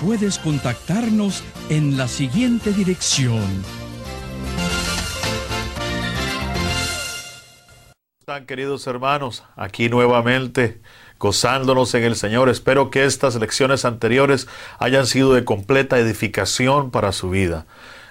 puedes contactarnos en la siguiente dirección. Están queridos hermanos, aquí nuevamente gozándonos en el Señor. Espero que estas lecciones anteriores hayan sido de completa edificación para su vida.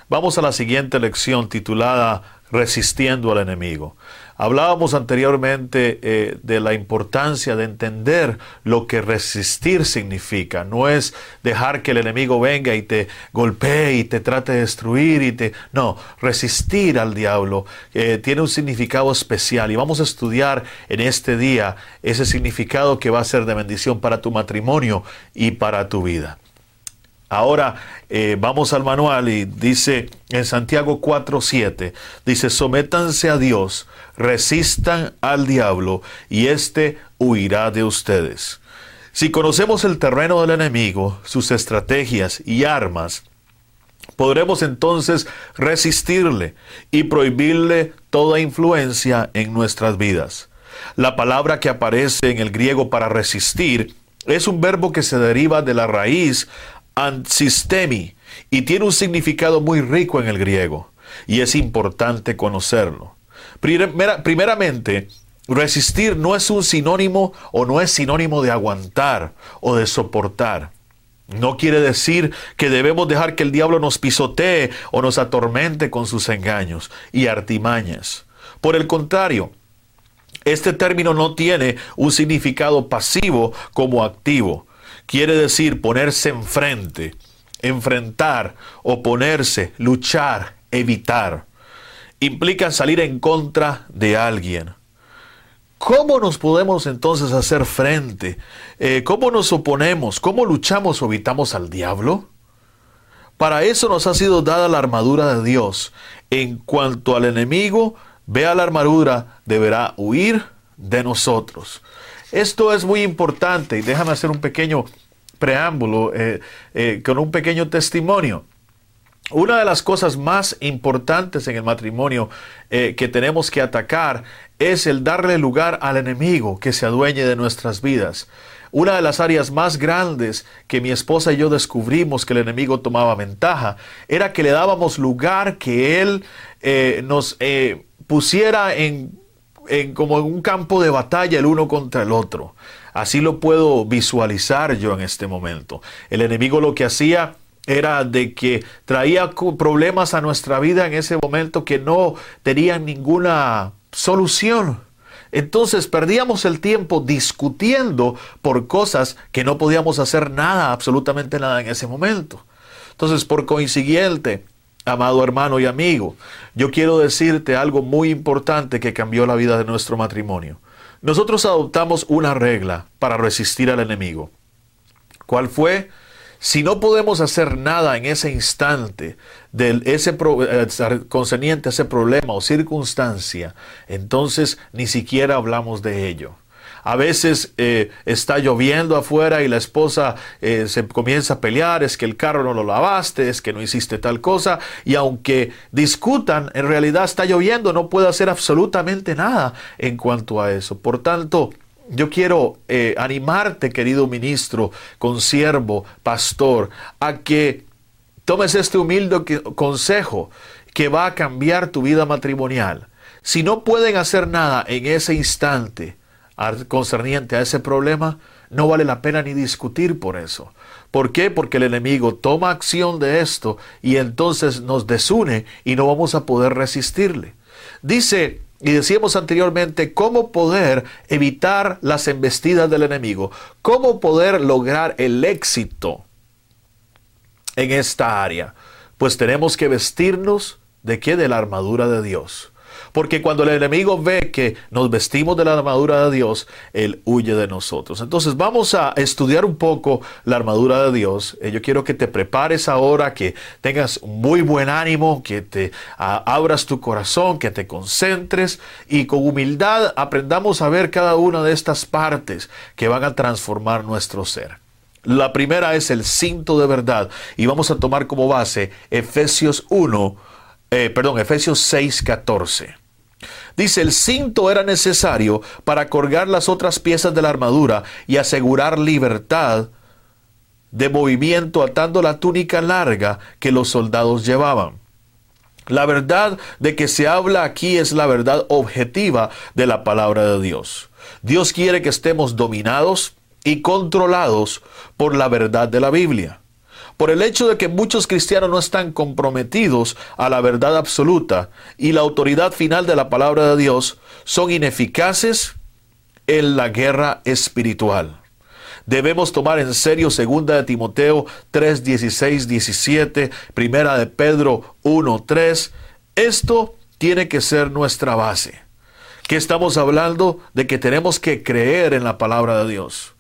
Vamos a la siguiente lección titulada Resistiendo al enemigo. Hablábamos anteriormente eh, de la importancia de entender lo que resistir significa. No es dejar que el enemigo venga y te golpee y te trate de destruir y te... No, resistir al diablo eh, tiene un significado especial y vamos a estudiar en este día ese significado que va a ser de bendición para tu matrimonio y para tu vida. Ahora eh, vamos al manual y dice en Santiago 4:7, dice, sométanse a Dios, resistan al diablo y éste huirá de ustedes. Si conocemos el terreno del enemigo, sus estrategias y armas, podremos entonces resistirle y prohibirle toda influencia en nuestras vidas. La palabra que aparece en el griego para resistir es un verbo que se deriva de la raíz y tiene un significado muy rico en el griego y es importante conocerlo. primeramente, resistir no es un sinónimo o no es sinónimo de aguantar o de soportar. No quiere decir que debemos dejar que el diablo nos pisotee o nos atormente con sus engaños y artimañas. Por el contrario, este término no tiene un significado pasivo como activo quiere decir ponerse enfrente, enfrentar, oponerse, luchar, evitar. Implica salir en contra de alguien. ¿Cómo nos podemos entonces hacer frente? Eh, ¿Cómo nos oponemos? ¿Cómo luchamos o evitamos al diablo? Para eso nos ha sido dada la armadura de Dios. En cuanto al enemigo, vea la armadura, deberá huir de nosotros. Esto es muy importante y déjame hacer un pequeño preámbulo eh, eh, con un pequeño testimonio. Una de las cosas más importantes en el matrimonio eh, que tenemos que atacar es el darle lugar al enemigo que se adueñe de nuestras vidas. Una de las áreas más grandes que mi esposa y yo descubrimos que el enemigo tomaba ventaja era que le dábamos lugar que él nos pusiera en como en un campo de batalla el uno contra el otro. Así lo puedo visualizar yo en este momento. El enemigo lo que hacía era de que traía problemas a nuestra vida en ese momento que no tenían ninguna solución. Entonces perdíamos el tiempo discutiendo por cosas que no podíamos hacer nada, absolutamente nada en ese momento. Entonces, por consiguiente, Amado hermano y amigo, yo quiero decirte algo muy importante que cambió la vida de nuestro matrimonio. Nosotros adoptamos una regla para resistir al enemigo. ¿Cuál fue? Si no podemos hacer nada en ese instante de ese eh, concerniente a ese problema o circunstancia, entonces ni siquiera hablamos de ello. A veces eh, está lloviendo afuera y la esposa eh, se comienza a pelear, es que el carro no lo lavaste, es que no hiciste tal cosa, y aunque discutan, en realidad está lloviendo, no puede hacer absolutamente nada en cuanto a eso. Por tanto, yo quiero eh, animarte, querido ministro, consiervo, pastor, a que tomes este humilde consejo que va a cambiar tu vida matrimonial. Si no pueden hacer nada en ese instante, concerniente a ese problema, no vale la pena ni discutir por eso. ¿Por qué? Porque el enemigo toma acción de esto y entonces nos desune y no vamos a poder resistirle. Dice, y decíamos anteriormente, cómo poder evitar las embestidas del enemigo, cómo poder lograr el éxito en esta área? Pues tenemos que vestirnos de qué? De la armadura de Dios. Porque cuando el enemigo ve que nos vestimos de la armadura de Dios, él huye de nosotros. Entonces vamos a estudiar un poco la armadura de Dios. Eh, yo quiero que te prepares ahora, que tengas muy buen ánimo, que te abras tu corazón, que te concentres y con humildad aprendamos a ver cada una de estas partes que van a transformar nuestro ser. La primera es el cinto de verdad y vamos a tomar como base Efesios 1, eh, perdón, Efesios 6, 14. Dice, el cinto era necesario para colgar las otras piezas de la armadura y asegurar libertad de movimiento atando la túnica larga que los soldados llevaban. La verdad de que se habla aquí es la verdad objetiva de la palabra de Dios. Dios quiere que estemos dominados y controlados por la verdad de la Biblia por el hecho de que muchos cristianos no están comprometidos a la verdad absoluta y la autoridad final de la palabra de Dios, son ineficaces en la guerra espiritual. Debemos tomar en serio 2 de Timoteo 3, 16, 17, primera de Pedro 1, 3. Esto tiene que ser nuestra base. ¿Qué estamos hablando? De que tenemos que creer en la palabra de Dios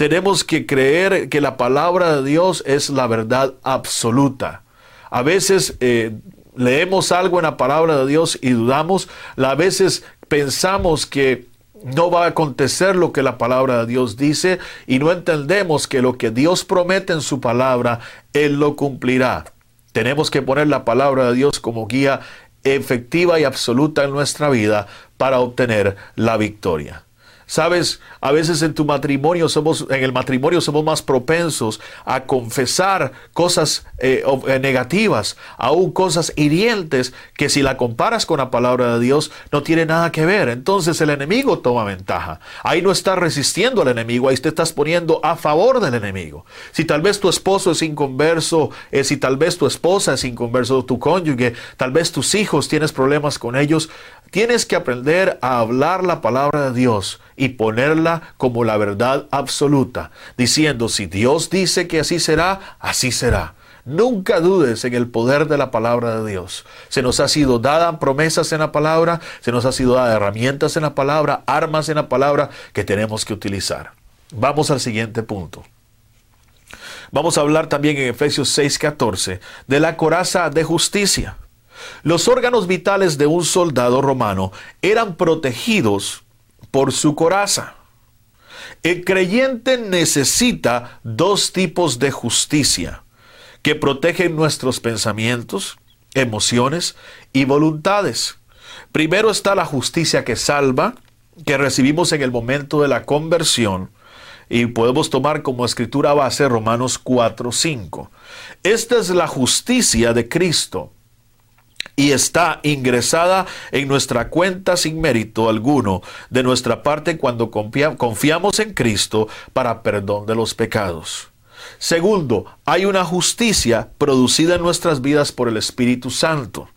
tenemos que creer que la palabra de Dios es la verdad absoluta. A veces eh, leemos algo en la palabra de Dios y dudamos, a veces pensamos que no va a acontecer lo que la palabra de Dios dice y no entendemos que lo que Dios promete en su palabra, Él lo cumplirá. Tenemos que poner la palabra de Dios como guía efectiva y absoluta en nuestra vida para obtener la victoria. Sabes, a veces en tu matrimonio somos, en el matrimonio somos más propensos a confesar cosas eh, eh, negativas, aún cosas hirientes, que si la comparas con la palabra de Dios no tiene nada que ver. Entonces el enemigo toma ventaja. Ahí no estás resistiendo al enemigo, ahí te estás poniendo a favor del enemigo. Si tal vez tu esposo es inconverso, eh, si tal vez tu esposa es inconverso, tu cónyuge, tal vez tus hijos tienes problemas con ellos, tienes que aprender a hablar la palabra de Dios y ponerla como la verdad absoluta, diciendo, si Dios dice que así será, así será. Nunca dudes en el poder de la palabra de Dios. Se nos ha sido dada promesas en la palabra, se nos ha sido dada herramientas en la palabra, armas en la palabra que tenemos que utilizar. Vamos al siguiente punto. Vamos a hablar también en Efesios 6:14 de la coraza de justicia. Los órganos vitales de un soldado romano eran protegidos por su coraza. El creyente necesita dos tipos de justicia que protegen nuestros pensamientos, emociones y voluntades. Primero está la justicia que salva, que recibimos en el momento de la conversión, y podemos tomar como escritura base Romanos 4:5. Esta es la justicia de Cristo y está ingresada en nuestra cuenta sin mérito alguno de nuestra parte cuando confiamos en Cristo para perdón de los pecados. Segundo, hay una justicia producida en nuestras vidas por el Espíritu Santo.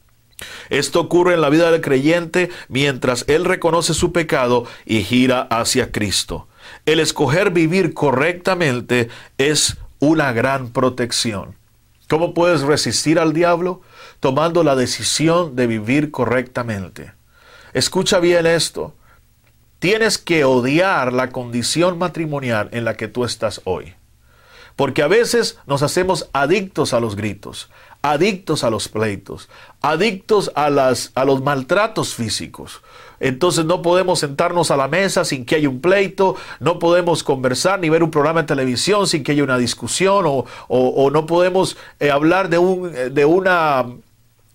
Esto ocurre en la vida del creyente mientras él reconoce su pecado y gira hacia Cristo. El escoger vivir correctamente es una gran protección. ¿Cómo puedes resistir al diablo? tomando la decisión de vivir correctamente. Escucha bien esto. Tienes que odiar la condición matrimonial en la que tú estás hoy. Porque a veces nos hacemos adictos a los gritos, adictos a los pleitos, adictos a, las, a los maltratos físicos. Entonces no podemos sentarnos a la mesa sin que haya un pleito, no podemos conversar ni ver un programa de televisión sin que haya una discusión o, no podemos eh, hablar de, un, de una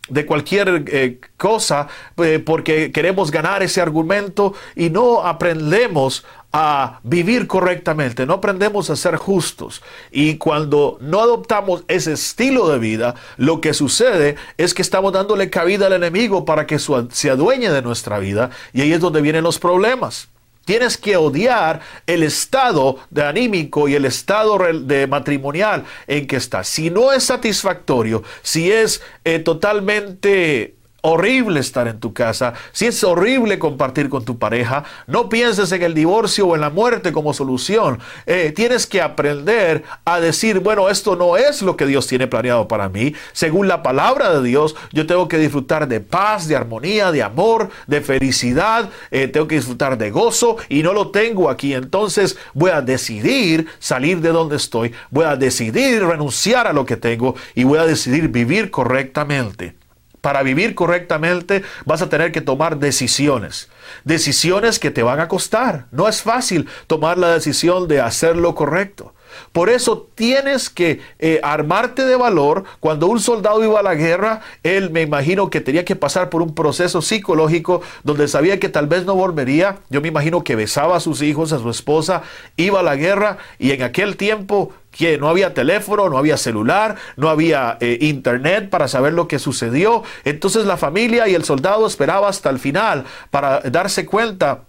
de cualquier eh, cosa eh, porque queremos ganar ese argumento y no aprendemos a vivir correctamente, no aprendemos a ser justos. Y cuando no adoptamos ese estilo de vida, lo que sucede es que estamos dándole cabida al enemigo para que se adueñe de nuestra vida y ahí es donde vienen los problemas. Tienes que odiar el estado de anímico y el estado de matrimonial en que estás. Si no es satisfactorio, si es eh, totalmente horrible estar en tu casa, si es horrible compartir con tu pareja, no pienses en el divorcio o en la muerte como solución. Eh, tienes que aprender a decir, bueno, esto no es lo que Dios tiene planeado para mí. Según la palabra de Dios, yo tengo que disfrutar de paz, de armonía, de amor, de felicidad, eh, tengo que disfrutar de gozo y no lo tengo aquí. Entonces voy a decidir salir de donde estoy, voy a decidir renunciar a lo que tengo y voy a decidir vivir correctamente. Para vivir correctamente vas a tener que tomar decisiones. Decisiones que te van a costar. No es fácil tomar la decisión de hacer lo correcto. Por eso tienes que eh, armarte de valor. Cuando un soldado iba a la guerra, él me imagino que tenía que pasar por un proceso psicológico donde sabía que tal vez no volvería. Yo me imagino que besaba a sus hijos, a su esposa, iba a la guerra y en aquel tiempo que no había teléfono, no había celular, no había eh, internet para saber lo que sucedió. Entonces la familia y el soldado esperaba hasta el final para darse cuenta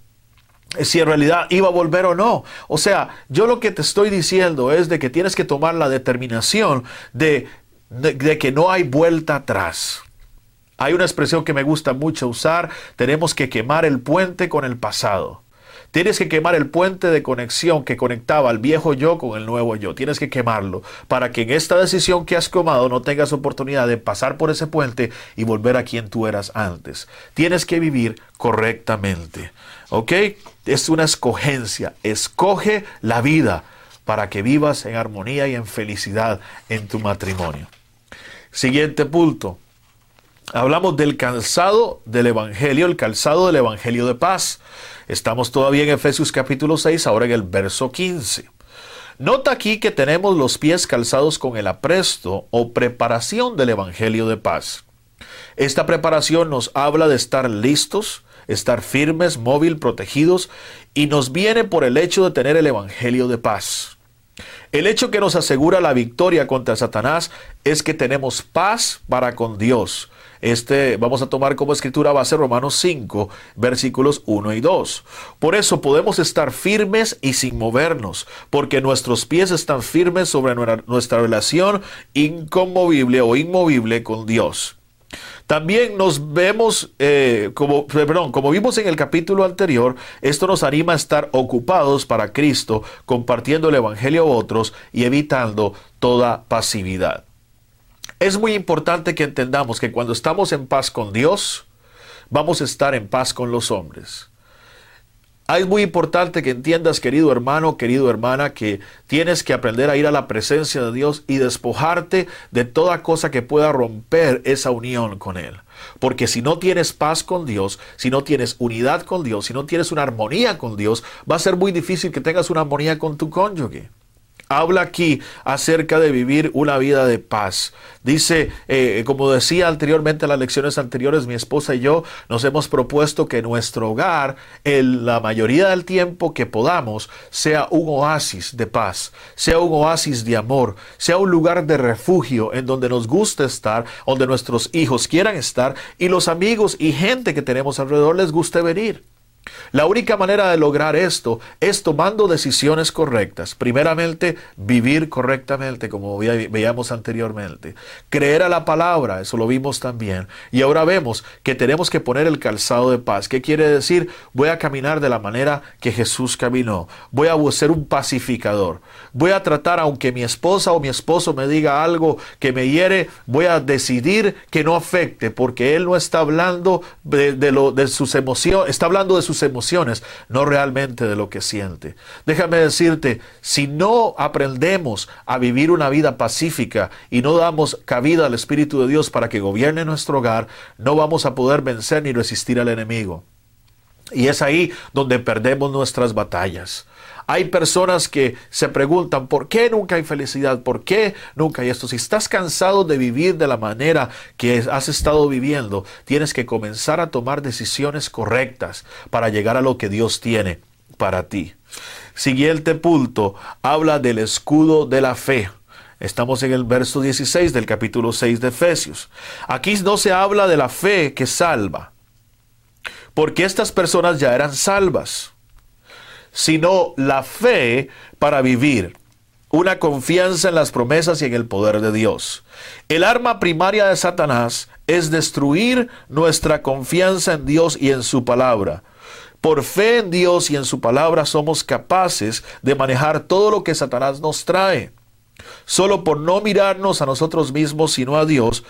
si en realidad iba a volver o no. O sea, yo lo que te estoy diciendo es de que tienes que tomar la determinación de, de que no hay vuelta atrás. Hay una expresión que me gusta mucho usar, tenemos que quemar el puente con el pasado. Tienes que quemar el puente de conexión que conectaba al viejo yo con el nuevo yo. Tienes que quemarlo para que en esta decisión que has tomado no tengas oportunidad de pasar por ese puente y volver a quien tú eras antes. Tienes que vivir correctamente. ¿Ok? Es una escogencia. Escoge la vida para que vivas en armonía y en felicidad en tu matrimonio. Siguiente punto. Hablamos del calzado del Evangelio, el calzado del Evangelio de paz. Estamos todavía en Efesios capítulo 6, ahora en el verso 15. Nota aquí que tenemos los pies calzados con el apresto o preparación del Evangelio de paz. Esta preparación nos habla de estar listos, estar firmes, móvil, protegidos, y nos viene por el hecho de tener el Evangelio de paz. El hecho que nos asegura la victoria contra Satanás es que tenemos paz para con Dios. Este vamos a tomar como escritura base Romanos 5, versículos 1 y 2. Por eso podemos estar firmes y sin movernos, porque nuestros pies están firmes sobre nuestra relación inconmovible o inmovible con Dios. También nos vemos, eh, como, perdón, como vimos en el capítulo anterior, esto nos anima a estar ocupados para Cristo, compartiendo el Evangelio a otros y evitando toda pasividad. Es muy importante que entendamos que cuando estamos en paz con Dios, vamos a estar en paz con los hombres. Es muy importante que entiendas, querido hermano, querido hermana, que tienes que aprender a ir a la presencia de Dios y despojarte de toda cosa que pueda romper esa unión con Él. Porque si no tienes paz con Dios, si no tienes unidad con Dios, si no tienes una armonía con Dios, va a ser muy difícil que tengas una armonía con tu cónyuge habla aquí acerca de vivir una vida de paz. Dice, eh, como decía anteriormente en las lecciones anteriores, mi esposa y yo nos hemos propuesto que nuestro hogar, en la mayoría del tiempo que podamos, sea un oasis de paz, sea un oasis de amor, sea un lugar de refugio en donde nos guste estar, donde nuestros hijos quieran estar y los amigos y gente que tenemos alrededor les guste venir. La única manera de lograr esto es tomando decisiones correctas. Primeramente, vivir correctamente, como veíamos anteriormente. Creer a la palabra, eso lo vimos también. Y ahora vemos que tenemos que poner el calzado de paz. ¿Qué quiere decir? Voy a caminar de la manera que Jesús caminó. Voy a ser un pacificador. Voy a tratar, aunque mi esposa o mi esposo me diga algo que me hiere, voy a decidir que no afecte, porque Él no está hablando de, sus emociones, está hablando de sus emociones, no realmente de lo que siente. Déjame decirte, si no aprendemos a vivir una vida pacífica y no damos cabida al Espíritu de Dios para que gobierne nuestro hogar, no vamos a poder vencer ni resistir al enemigo. Y es ahí donde perdemos nuestras batallas. Hay personas que se preguntan, ¿por qué nunca hay felicidad? ¿Por qué nunca hay esto? Si estás cansado de vivir de la manera que has estado viviendo, tienes que comenzar a tomar decisiones correctas para llegar a lo que Dios tiene para ti. Siguiente punto, habla del escudo de la fe. Estamos en el verso 16 del capítulo 6 de Efesios. Aquí no se habla de la fe que salva, porque estas personas ya eran salvas sino la fe para vivir, una confianza en las promesas y en el poder de Dios. El arma primaria de Satanás es destruir nuestra confianza en Dios y en su palabra. Por fe en Dios y en su palabra somos capaces de manejar todo lo que Satanás nos trae. Solo por no mirarnos a nosotros mismos, sino a Dios,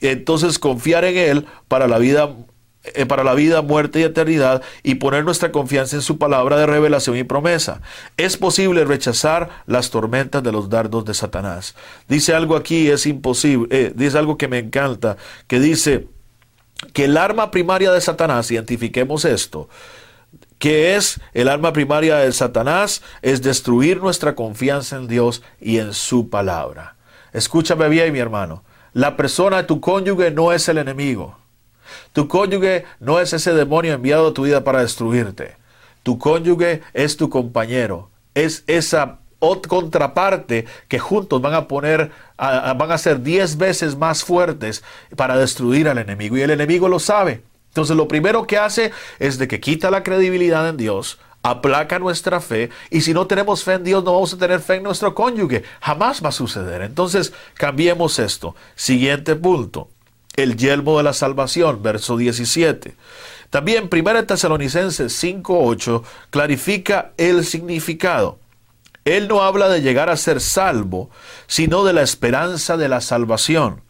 entonces confiar en Él para la vida eh, para la vida, muerte y eternidad y poner nuestra confianza en su palabra de revelación y promesa. Es posible rechazar las tormentas de los dardos de Satanás. Dice algo aquí, es imposible, eh, dice algo que me encanta, que dice que el arma primaria de Satanás, identifiquemos esto, que es el arma primaria de Satanás, es destruir nuestra confianza en Dios y en su palabra. Escúchame bien, mi hermano. La persona, tu cónyuge, no es el enemigo. Tu cónyuge no es ese demonio enviado a tu vida para destruirte. Tu cónyuge es tu compañero. Es esa contraparte que juntos van a poner, van a ser diez veces más fuertes para destruir al enemigo. Y el enemigo lo sabe. Entonces lo primero que hace es de que quita la credibilidad en Dios, aplaca nuestra fe y si no tenemos fe en Dios no vamos a tener fe en nuestro cónyuge. Jamás va a suceder. Entonces cambiemos esto. Siguiente punto el yelmo de la salvación, verso 17. También 1 Tesalonicenses 5.8 clarifica el significado. Él no habla de llegar a ser salvo, sino de la esperanza de la salvación.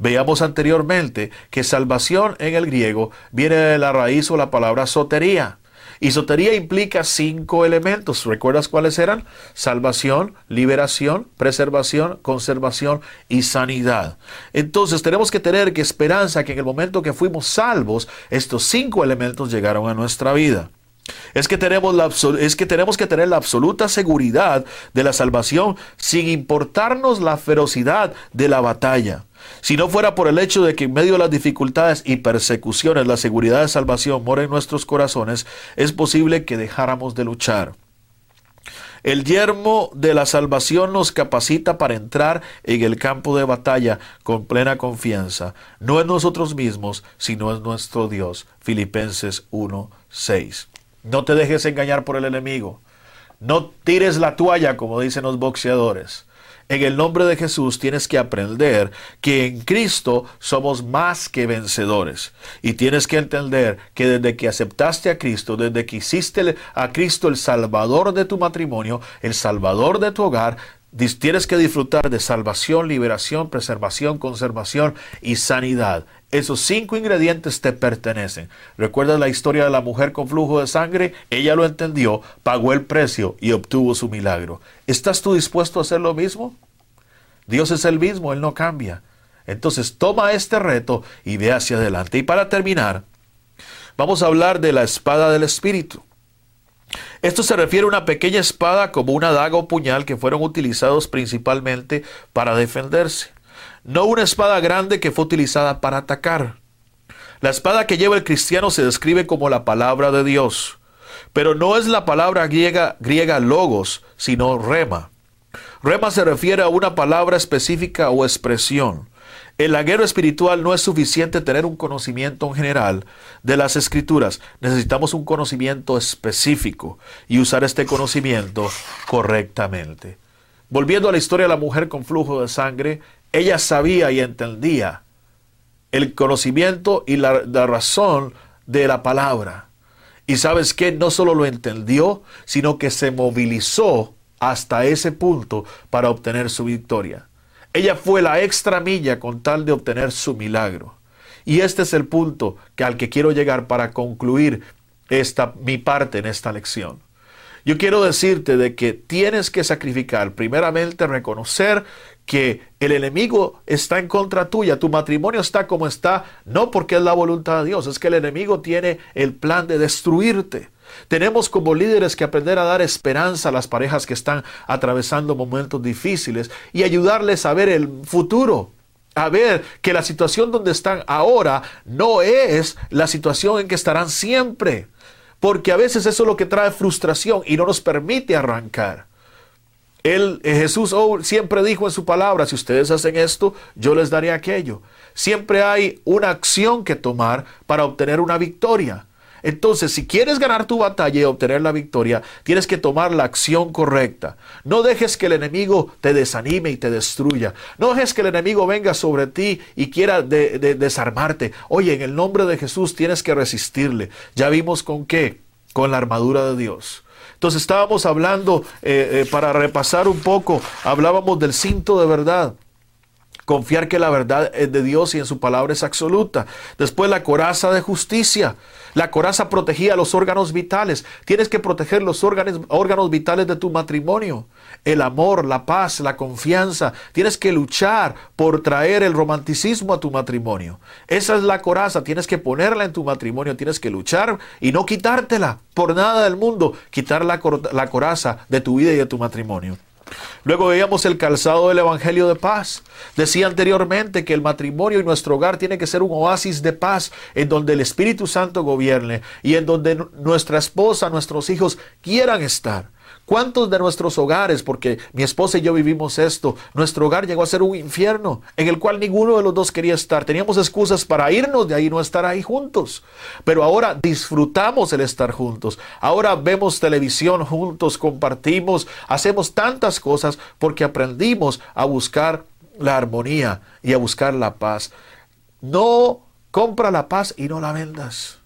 Veíamos anteriormente que salvación en el griego viene de la raíz o la palabra sotería, y sotería implica cinco elementos. ¿Recuerdas cuáles eran? Salvación, liberación, preservación, conservación y sanidad. Entonces tenemos que tener que esperanza que en el momento que fuimos salvos, estos cinco elementos llegaron a nuestra vida. Es que, tenemos la, es que tenemos que tener la absoluta seguridad de la salvación sin importarnos la ferocidad de la batalla. Si no fuera por el hecho de que en medio de las dificultades y persecuciones la seguridad de salvación mora en nuestros corazones, es posible que dejáramos de luchar. El yermo de la salvación nos capacita para entrar en el campo de batalla con plena confianza, no en nosotros mismos, sino en nuestro Dios. Filipenses 1:6. No te dejes engañar por el enemigo. No tires la toalla, como dicen los boxeadores. En el nombre de Jesús tienes que aprender que en Cristo somos más que vencedores. Y tienes que entender que desde que aceptaste a Cristo, desde que hiciste a Cristo el Salvador de tu matrimonio, el Salvador de tu hogar, tienes que disfrutar de salvación, liberación, preservación, conservación y sanidad. Esos cinco ingredientes te pertenecen. ¿Recuerdas la historia de la mujer con flujo de sangre? Ella lo entendió, pagó el precio y obtuvo su milagro. ¿Estás tú dispuesto a hacer lo mismo? Dios es el mismo, Él no cambia. Entonces toma este reto y ve hacia adelante. Y para terminar, vamos a hablar de la espada del Espíritu. Esto se refiere a una pequeña espada como una daga o puñal que fueron utilizados principalmente para defenderse no una espada grande que fue utilizada para atacar. La espada que lleva el cristiano se describe como la palabra de Dios, pero no es la palabra griega, griega logos, sino rema. Rema se refiere a una palabra específica o expresión. En la guerra espiritual no es suficiente tener un conocimiento en general de las escrituras. Necesitamos un conocimiento específico y usar este conocimiento correctamente. Volviendo a la historia de la mujer con flujo de sangre, ella sabía y entendía el conocimiento y la, razón de la palabra. Y sabes que no solo lo entendió, sino que se movilizó hasta ese punto para obtener su victoria. Ella fue la extra milla con tal de obtener su milagro. Y este es el punto que al que quiero llegar para concluir esta mi parte en esta lección. Yo quiero decirte de que tienes que sacrificar, primeramente reconocer que el enemigo está en contra tuya, tu matrimonio está como está, no porque es la voluntad de Dios, es que el enemigo tiene el plan de destruirte. Tenemos como líderes que aprender a dar esperanza a las parejas que están atravesando momentos difíciles y ayudarles a ver el futuro, a ver que la situación donde están ahora no es la situación en que estarán siempre porque a veces eso es lo que trae frustración y no nos permite arrancar. Él, eh, Jesús oh, siempre dijo en su palabra, si ustedes hacen esto, yo les daré aquello. Siempre hay una acción que tomar para obtener una victoria. Entonces, si quieres ganar tu batalla y obtener la victoria, tienes que tomar la acción correcta. No dejes que el enemigo te desanime y te destruya. No dejes que el enemigo venga sobre ti y quiera desarmarte. Oye, en el nombre de Jesús tienes que resistirle. Ya vimos con qué. Con la armadura de Dios. Entonces estábamos hablando, eh, eh, para repasar un poco, hablábamos del cinto de verdad. Confiar que la verdad es de Dios y en su palabra es absoluta. Después la coraza de justicia. La coraza protegía los órganos vitales. Tienes que proteger los órganos, órganos vitales de tu matrimonio. El amor, la paz, la confianza. Tienes que luchar por traer el romanticismo a tu matrimonio. Esa es la coraza. Tienes que ponerla en tu matrimonio. Tienes que luchar y no quitártela por nada del mundo. Quitar la, la coraza de tu vida y de tu matrimonio. Luego veíamos el calzado del Evangelio de paz. Decía anteriormente que el matrimonio y nuestro hogar tiene que ser un oasis de paz en donde el Espíritu Santo gobierne y en donde nuestra esposa, nuestros hijos quieran estar. ¿Cuántos de nuestros hogares, porque mi esposa y yo vivimos esto, nuestro hogar llegó a ser un infierno en el cual ninguno de los dos quería estar? Teníamos excusas para irnos de ahí, no estar ahí juntos. Pero ahora disfrutamos el estar juntos. Ahora vemos televisión juntos, compartimos, hacemos tantas cosas porque aprendimos a buscar la armonía y a buscar la paz. No compra la paz y no la vendas.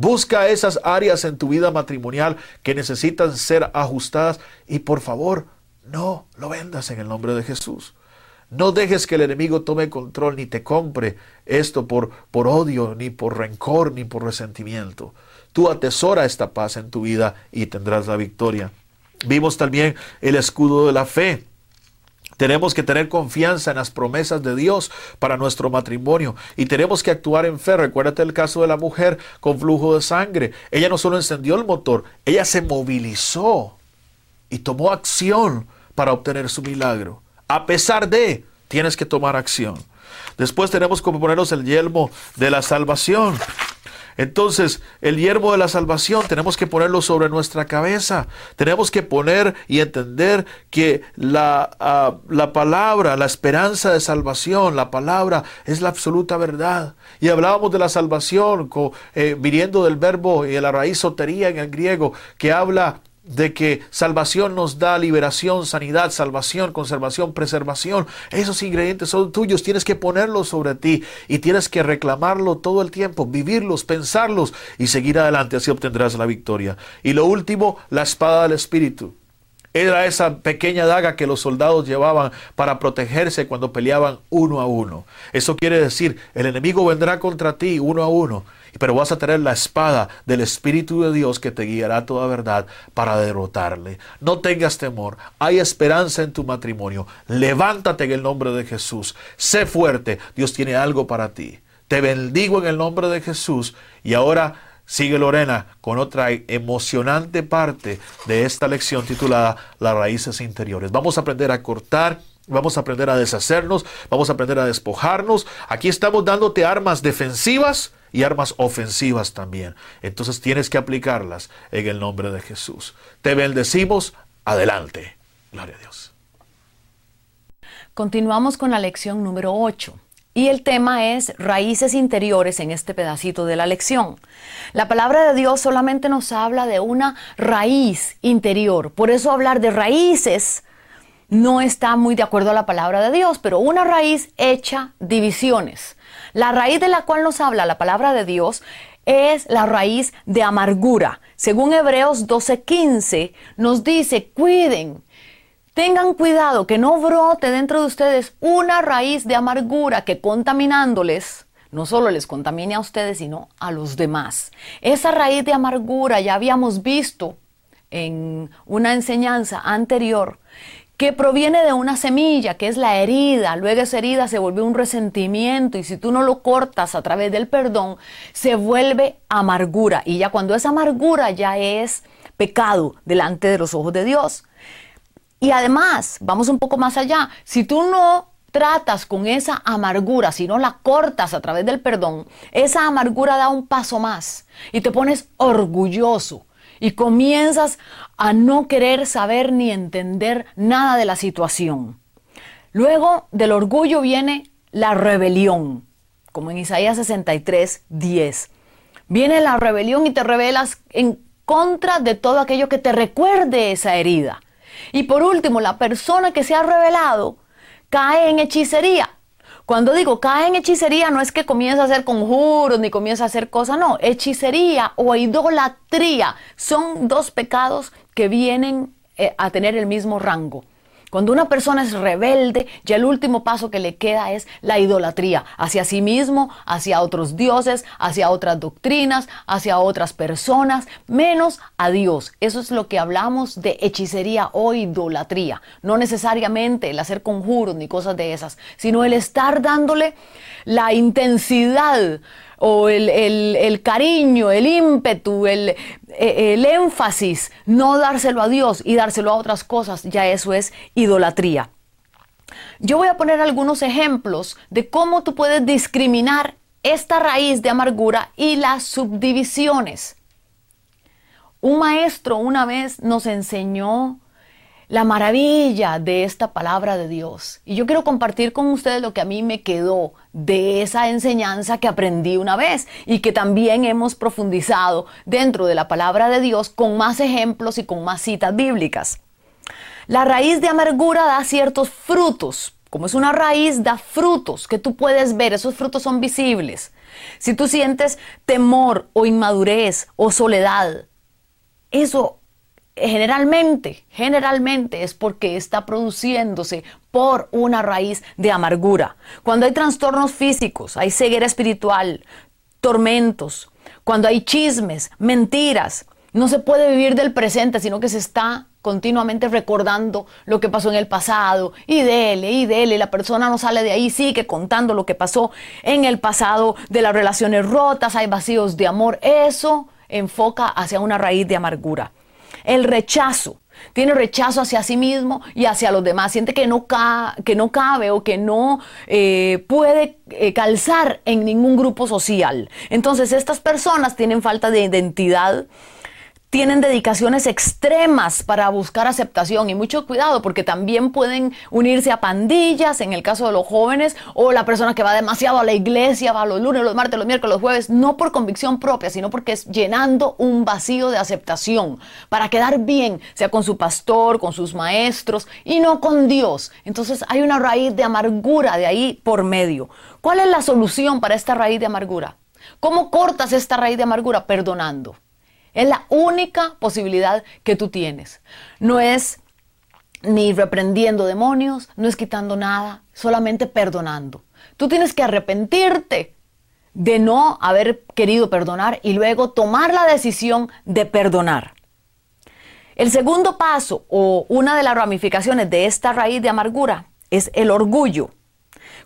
Busca esas áreas en tu vida matrimonial que necesitan ser ajustadas y por favor, no lo vendas en el nombre de Jesús. No dejes que el enemigo tome control ni te compre esto por, por odio, ni por rencor, ni por resentimiento. Tú atesora esta paz en tu vida y tendrás la victoria. Vimos también el escudo de la fe. Tenemos que tener confianza en las promesas de Dios para nuestro matrimonio y tenemos que actuar en fe. Recuérdate el caso de la mujer con flujo de sangre. Ella no solo encendió el motor, ella se movilizó y tomó acción para obtener su milagro. A pesar de, tienes que tomar acción. Después tenemos que ponernos el yelmo de la salvación. Entonces, el hierbo de la salvación tenemos que ponerlo sobre nuestra cabeza. Tenemos que poner y entender que la, ah, la palabra, la esperanza de salvación, la palabra es la absoluta verdad. Y hablábamos de la salvación eh, viniendo del verbo y de la raíz sotería en el griego, que habla de que salvación nos da liberación, sanidad, salvación, conservación, preservación. Esos ingredientes son tuyos, tienes que ponerlos sobre ti y tienes que reclamarlo todo el tiempo, vivirlos, pensarlos y seguir adelante, así obtendrás la victoria. Y lo último, la espada del Espíritu. Era esa pequeña daga que los soldados llevaban para protegerse cuando peleaban uno a uno. Eso quiere decir, el enemigo vendrá contra ti uno a uno pero vas a tener la espada del Espíritu de Dios que te guiará toda verdad para derrotarle. No tengas temor, hay esperanza en tu matrimonio. Levántate en el nombre de Jesús, sé fuerte, Dios tiene algo para ti. Te bendigo en el nombre de Jesús y ahora sigue Lorena con otra emocionante parte de esta lección titulada Las raíces interiores. Vamos a aprender a cortar Vamos a aprender a deshacernos, vamos a aprender a despojarnos. Aquí estamos dándote armas defensivas y armas ofensivas también. Entonces tienes que aplicarlas en el nombre de Jesús. Te bendecimos. Adelante. Gloria a Dios. Continuamos con la lección número 8. Y el tema es raíces interiores en este pedacito de la lección. La palabra de Dios solamente nos habla de una raíz interior. Por eso hablar de raíces no está muy de acuerdo a la palabra de Dios, pero una raíz hecha divisiones. La raíz de la cual nos habla la palabra de Dios es la raíz de amargura. Según Hebreos 12:15 nos dice, cuiden, tengan cuidado que no brote dentro de ustedes una raíz de amargura que contaminándoles, no solo les contamine a ustedes, sino a los demás. Esa raíz de amargura ya habíamos visto en una enseñanza anterior que proviene de una semilla, que es la herida. Luego esa herida se vuelve un resentimiento y si tú no lo cortas a través del perdón, se vuelve amargura. Y ya cuando esa amargura ya es pecado delante de los ojos de Dios. Y además, vamos un poco más allá, si tú no tratas con esa amargura, si no la cortas a través del perdón, esa amargura da un paso más y te pones orgulloso y comienzas a no querer saber ni entender nada de la situación. Luego del orgullo viene la rebelión, como en Isaías 63, 10. Viene la rebelión y te rebelas en contra de todo aquello que te recuerde esa herida. Y por último, la persona que se ha revelado cae en hechicería. Cuando digo cae en hechicería, no es que comienza a hacer conjuros ni comienza a hacer cosas, no. Hechicería o idolatría son dos pecados que vienen eh, a tener el mismo rango. Cuando una persona es rebelde, ya el último paso que le queda es la idolatría hacia sí mismo, hacia otros dioses, hacia otras doctrinas, hacia otras personas, menos a Dios. Eso es lo que hablamos de hechicería o idolatría. No necesariamente el hacer conjuros ni cosas de esas, sino el estar dándole la intensidad o el, cariño, el ímpetu, el, e, el énfasis, no dárselo a Dios y dárselo a otras cosas, ya eso es idolatría. Yo voy a poner algunos ejemplos de cómo tú puedes discriminar esta raíz de amargura y las subdivisiones. Un maestro una vez nos enseñó la maravilla de esta palabra de Dios. Y yo quiero compartir con ustedes lo que a mí me quedó de esa enseñanza que aprendí una vez y que también hemos profundizado dentro de la palabra de Dios con más ejemplos y con más citas bíblicas. La raíz de amargura da ciertos frutos. Como es una raíz, da frutos que tú puedes ver, esos frutos son visibles. Si tú sientes temor o inmadurez o soledad, eso generalmente, generalmente es porque está produciéndose por una raíz de amargura. Cuando hay trastornos físicos, hay ceguera espiritual, tormentos, cuando hay chismes, mentiras, no se puede vivir del presente, sino que se está continuamente recordando lo que pasó en el pasado y dele y dele. La persona no sale de ahí, sigue contando lo que pasó en el pasado de las relaciones rotas, hay vacíos de amor. Eso enfoca hacia una raíz de amargura el rechazo. Tiene rechazo hacia sí mismo y hacia los demás. Siente que no, que no cabe o que no eh, puede eh, calzar en ningún grupo social. Entonces estas personas tienen falta de identidad tienen dedicaciones extremas para buscar aceptación y mucho cuidado porque también pueden unirse a pandillas en el caso de los jóvenes o la persona que va demasiado a la iglesia, va los lunes, los martes, los miércoles, los jueves, no por convicción propia, sino porque es llenando un vacío de aceptación para quedar bien, sea con su pastor, con sus maestros y no con Dios. Entonces hay una raíz de amargura de ahí por medio. ¿Cuál es la solución para esta raíz de amargura? ¿Cómo cortas esta raíz de amargura? Perdonando. Es la única posibilidad que tú tienes. No es ni reprendiendo demonios, no es quitando nada, solamente perdonando. Tú tienes que arrepentirte de no haber querido perdonar y luego tomar la decisión de perdonar. El segundo paso o una de las ramificaciones de esta raíz de amargura es el orgullo.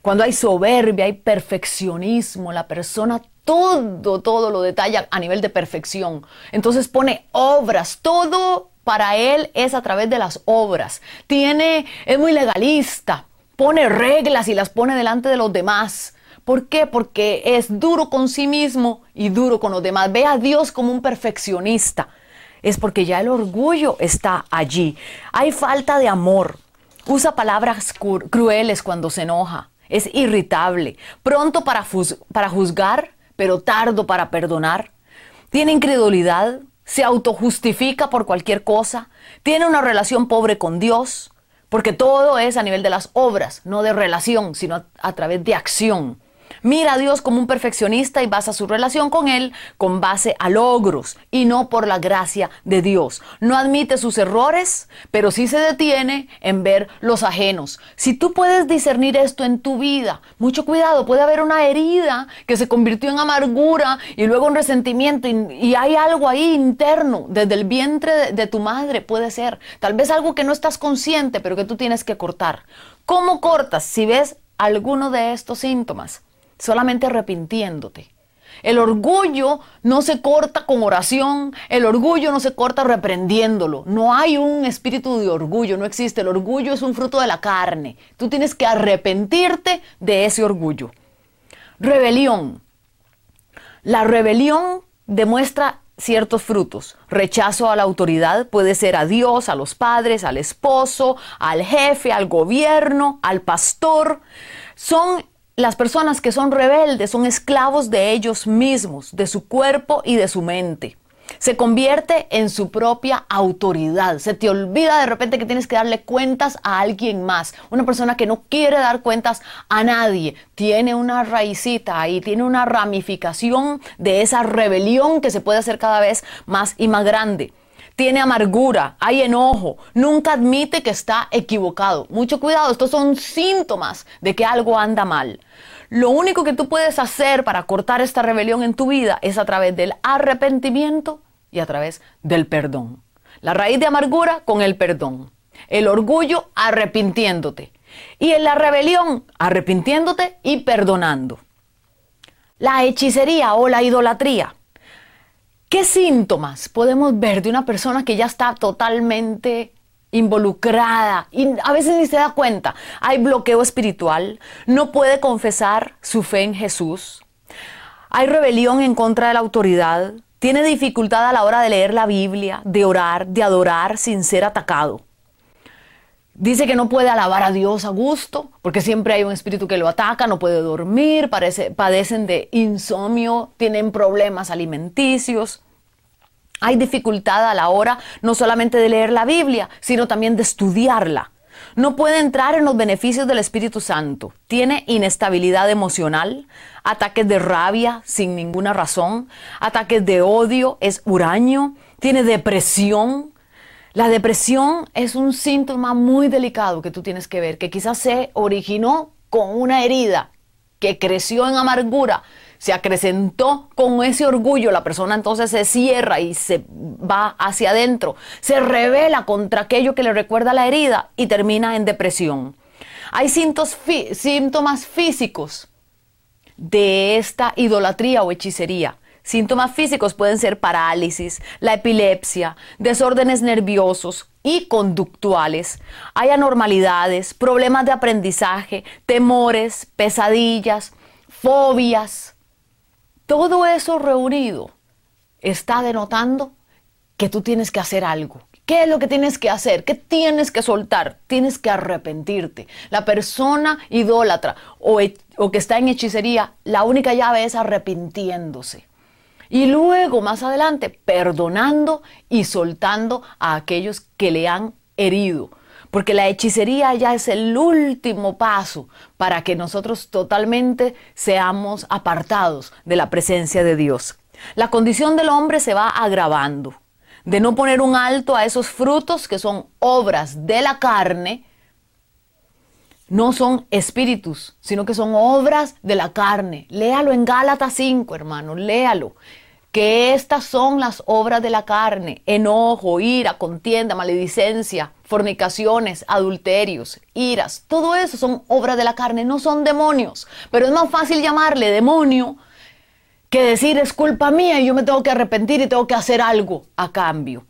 Cuando hay soberbia, hay perfeccionismo, la persona todo, todo lo detalla a nivel de perfección. Entonces pone obras, todo para él es a través de las obras. Tiene, es muy legalista, pone reglas y las pone delante de los demás. ¿Por qué? Porque es duro con sí mismo y duro con los demás. Ve a Dios como un perfeccionista. Es porque ya el orgullo está allí. Hay falta de amor. Usa palabras crueles cuando se enoja. Es irritable. Pronto para, para juzgar pero tardo para perdonar. Tiene incredulidad, se autojustifica por cualquier cosa, tiene una relación pobre con Dios, porque todo es a nivel de las obras, no de relación, sino a, través de acción. Mira a Dios como un perfeccionista y basa su relación con Él con base a logros y no por la gracia de Dios. No admite sus errores, pero sí se detiene en ver los ajenos. Si tú puedes discernir esto en tu vida, mucho cuidado, puede haber una herida que se convirtió en amargura y luego en resentimiento y, hay algo ahí interno, desde el vientre de, tu madre puede ser. Tal vez algo que no estás consciente, pero que tú tienes que cortar. ¿Cómo cortas si ves alguno de estos síntomas? Solamente arrepintiéndote. El orgullo no se corta con oración, el orgullo no se corta reprendiéndolo. No hay un espíritu de orgullo, no existe. El orgullo es un fruto de la carne. Tú tienes que arrepentirte de ese orgullo. Rebelión. La rebelión demuestra ciertos frutos. Rechazo a la autoridad puede ser a Dios, a los padres, al esposo, al jefe, al gobierno, al pastor. Son las personas que son rebeldes son esclavos de ellos mismos, de su cuerpo y de su mente. Se convierte en su propia autoridad. Se te olvida de repente que tienes que darle cuentas a alguien más. Una persona que no quiere dar cuentas a nadie. Tiene una raicita ahí, tiene una ramificación de esa rebelión que se puede hacer cada vez más y más grande tiene amargura, hay enojo, nunca admite que está equivocado. Mucho cuidado, estos son síntomas de que algo anda mal. Lo único que tú puedes hacer para cortar esta rebelión en tu vida es a través del arrepentimiento y a través del perdón. La raíz de amargura con el perdón. El orgullo arrepintiéndote. Y en la rebelión arrepintiéndote y perdonando. La hechicería o la idolatría ¿Qué síntomas podemos ver de una persona que ya está totalmente involucrada y a veces ni se da cuenta? Hay bloqueo espiritual, no puede confesar su fe en Jesús, hay rebelión en contra de la autoridad, tiene dificultad a la hora de leer la Biblia, de orar, de adorar sin ser atacado. Dice que no puede alabar a Dios a gusto, porque siempre hay un espíritu que lo ataca, no puede dormir, padecen de insomnio, tienen problemas alimenticios. Hay dificultad a la hora no solamente de leer la Biblia, sino también de estudiarla. No puede entrar en los beneficios del Espíritu Santo. Tiene inestabilidad emocional, ataques de rabia sin ninguna razón, ataques de odio, es huraño, tiene depresión, la depresión es un síntoma muy delicado que tú tienes que ver, que quizás se originó con una herida que creció en amargura, se acrecentó con ese orgullo, la persona entonces se cierra y se va hacia adentro, se revela contra aquello que le recuerda la herida y termina en depresión. Hay síntomas físicos de esta idolatría o hechicería. Síntomas físicos pueden ser parálisis, la epilepsia, desórdenes nerviosos y conductuales. Hay anormalidades, problemas de aprendizaje, temores, pesadillas, fobias. Todo eso reunido está denotando que tú tienes que hacer algo. ¿Qué es lo que tienes que hacer? ¿Qué tienes que soltar? Tienes que arrepentirte. La persona idólatra o, o que está en hechicería, la única llave es arrepintiéndose. Y luego, más adelante, perdonando y soltando a aquellos que le han herido. Porque la hechicería ya es el último paso para que nosotros totalmente seamos apartados de la presencia de Dios. La condición del hombre se va agravando. De no poner un alto a esos frutos que son obras de la carne, no son espíritus, sino que son obras de la carne. Léalo en Gálatas 5, hermano, léalo que estas son las obras de la carne, enojo, ira, contienda, maledicencia, fornicaciones, adulterios, iras, todo eso son obras de la carne, no son demonios, pero es más fácil llamarle demonio que decir es culpa mía y yo me tengo que arrepentir y tengo que hacer algo a cambio.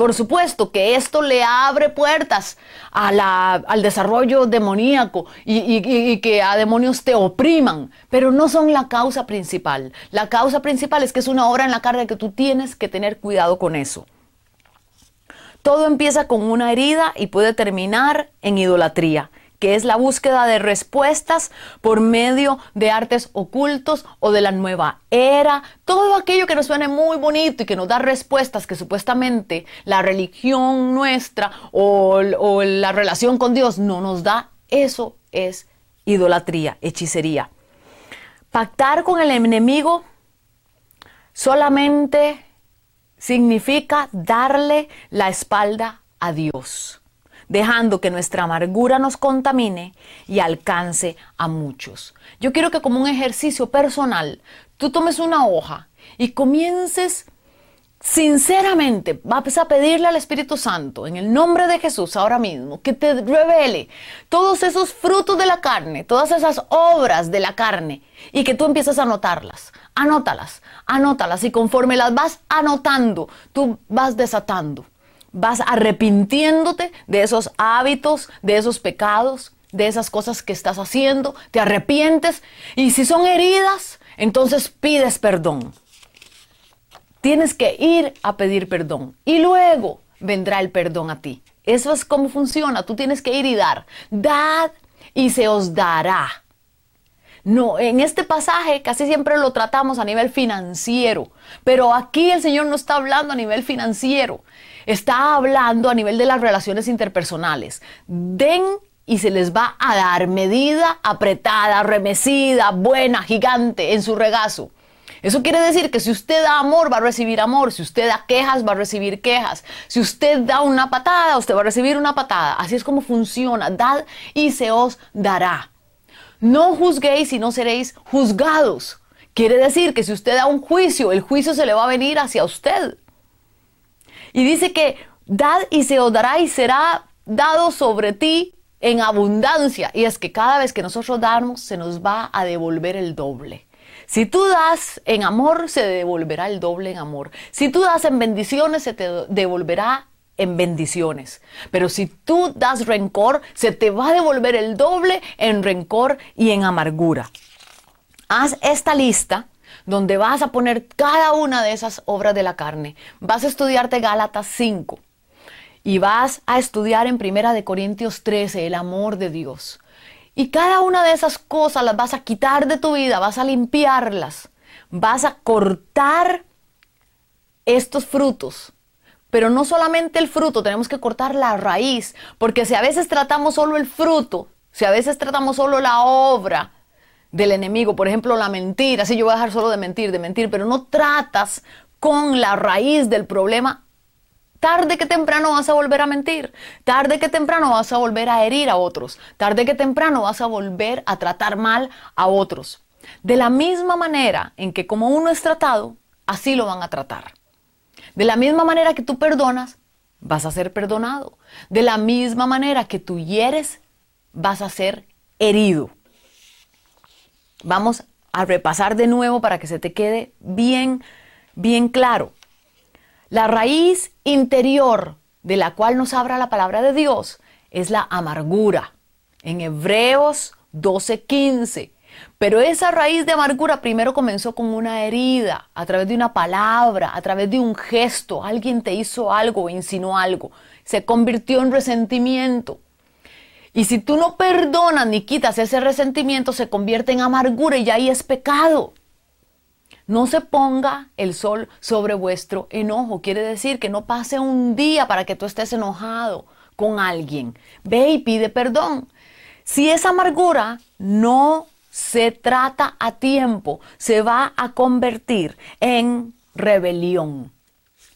Por supuesto que esto le abre puertas al desarrollo demoníaco y, que a demonios te opriman, pero no son la causa principal. La causa principal es que es una obra en la carne que tú tienes que tener cuidado con eso. Todo empieza con una herida y puede terminar en idolatría que es la búsqueda de respuestas por medio de artes ocultos o de la nueva era, todo aquello que nos suene muy bonito y que nos da respuestas que supuestamente la religión nuestra o, o la relación con Dios no nos da, eso es idolatría, hechicería. Pactar con el enemigo solamente significa darle la espalda a Dios dejando que nuestra amargura nos contamine y alcance a muchos. Yo quiero que como un ejercicio personal, tú tomes una hoja y comiences sinceramente, vas a pedirle al Espíritu Santo, en el nombre de Jesús ahora mismo, que te revele todos esos frutos de la carne, todas esas obras de la carne, y que tú empieces a anotarlas. Anótalas, anótalas, y conforme las vas anotando, tú vas desatando vas arrepintiéndote de esos hábitos, de esos pecados, de esas cosas que estás haciendo, te arrepientes y si son heridas, entonces pides perdón. Tienes que ir a pedir perdón y luego vendrá el perdón a ti. Eso es como funciona, tú tienes que ir y dar. Dad y se os dará. No, en este pasaje casi siempre lo tratamos a nivel financiero, pero aquí el Señor no está hablando a nivel financiero, está hablando a nivel de las relaciones interpersonales. Den y se les va a dar medida apretada, remecida, buena, gigante en su regazo. Eso quiere decir que si usted da amor, va a recibir amor. Si usted da quejas, va a recibir quejas. Si usted da una patada, usted va a recibir una patada. Así es como funciona. Dad y se os dará. No juzguéis y no seréis juzgados. Quiere decir que si usted da un juicio, el juicio se le va a venir hacia usted. Y dice que dad y se os dará y será dado sobre ti en abundancia. Y es que cada vez que nosotros damos, se nos va a devolver el doble. Si tú das en amor, se devolverá el doble en amor. Si tú das en bendiciones, se te devolverá en bendiciones. Pero si tú das rencor, se te va a devolver el doble en rencor y en amargura. Haz esta lista donde vas a poner cada una de esas obras de la carne. Vas a estudiarte Gálatas 5 y vas a estudiar en Primera de Corintios 13 el amor de Dios. Y cada una de esas cosas las vas a quitar de tu vida, vas a limpiarlas, vas a cortar estos frutos. Pero no solamente el fruto, tenemos que cortar la raíz, porque si a veces tratamos solo el fruto, si a veces tratamos solo la obra del enemigo, por ejemplo la mentira, si yo voy a dejar solo de mentir, de mentir, pero no tratas con la raíz del problema, Tarde que temprano vas a volver a mentir. Tarde que temprano vas a volver a herir a otros. Tarde que temprano vas a volver a tratar mal a otros. De la misma manera en que como uno es tratado, así lo van a tratar. De la misma manera que tú perdonas, vas a ser perdonado. De la misma manera que tú hieres, vas a ser herido. Vamos a repasar de nuevo para que se te quede bien, bien claro. La raíz interior de la cual nos habla la palabra de Dios es la amargura. En Hebreos 12:15. Pero esa raíz de amargura primero comenzó con una herida, a través de una palabra, a través de un gesto. Alguien te hizo algo, insinuó algo. Se convirtió en resentimiento. Y si tú no perdonas ni quitas ese resentimiento, se convierte en amargura y ahí es pecado. No se ponga el sol sobre vuestro enojo. Quiere decir que no pase un día para que tú estés enojado con alguien. Ve y pide perdón. Si esa amargura no se trata a tiempo, se va a convertir en rebelión.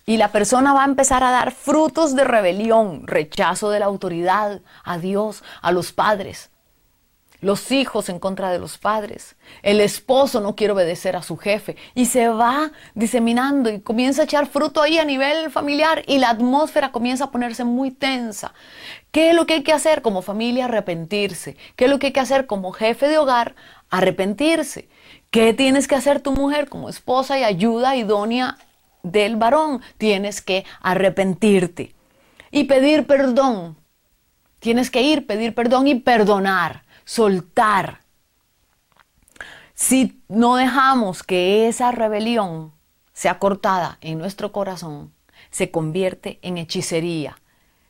Y la persona va a empezar a dar frutos de rebelión, rechazo de la autoridad, a Dios, a los padres los hijos en contra de los padres, el esposo no quiere obedecer a su jefe y se va diseminando y comienza a echar fruto ahí a nivel familiar y la atmósfera comienza a ponerse muy tensa. ¿Qué es lo que hay que hacer como familia? Arrepentirse. ¿Qué es lo que hay que hacer como jefe de hogar? Arrepentirse. ¿Qué tienes que hacer tu mujer como esposa y ayuda idónea del varón? Tienes que arrepentirte y pedir perdón. Tienes que ir, pedir perdón y perdonar soltar. Si no dejamos que esa rebelión sea cortada en nuestro corazón, se convierte en hechicería,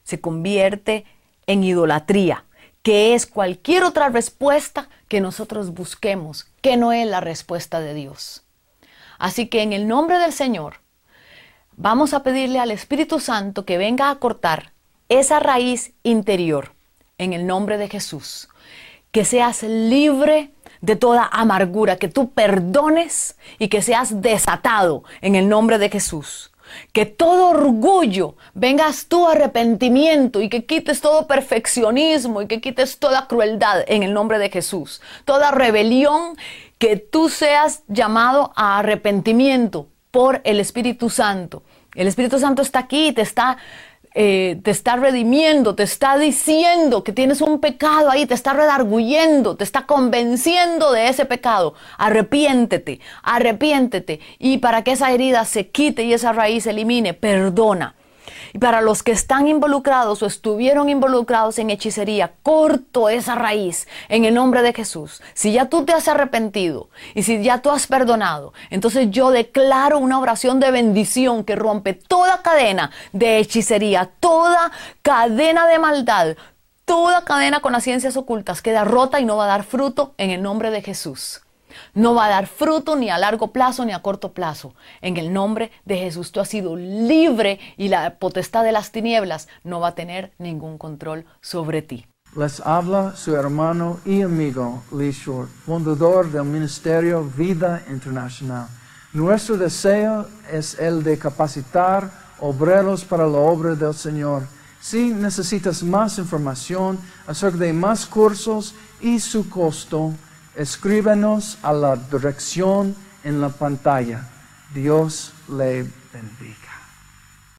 se convierte en idolatría, que es cualquier otra respuesta que nosotros busquemos, que no es la respuesta de Dios. Así que en el nombre del Señor, vamos a pedirle al Espíritu Santo que venga a cortar esa raíz interior en el nombre de Jesús que seas libre de toda amargura, que tú perdones y que seas desatado en el nombre de Jesús. Que todo orgullo vengas tu arrepentimiento y que quites todo perfeccionismo y que quites toda crueldad en el nombre de Jesús. Toda rebelión, que tú seas llamado a arrepentimiento por el Espíritu Santo. El Espíritu Santo está aquí te está eh, te está redimiendo, te está diciendo que tienes un pecado ahí, te está redarguyendo, te está convenciendo de ese pecado. Arrepiéntete, arrepiéntete. Y para que esa herida se quite y esa raíz se elimine, perdona. Y para los que están involucrados o estuvieron involucrados en hechicería, corto esa raíz en el nombre de Jesús. Si ya tú te has arrepentido y si ya tú has perdonado, entonces yo declaro una oración de bendición que rompe toda cadena de hechicería, toda cadena de maldad, Toda cadena con las ciencias ocultas queda rota y no va a dar fruto en el nombre de Jesús. No va a dar fruto ni a largo plazo ni a corto plazo. En el nombre de Jesús tú has sido libre y la potestad de las tinieblas no va a tener ningún control sobre ti. Les habla su hermano y amigo Lee Short, fundador del Ministerio Vida Internacional. Nuestro deseo es el de capacitar obreros para la obra del Señor. Si necesitas más información acerca de más cursos y su costo, escríbenos a la dirección en la pantalla. Dios le bendiga.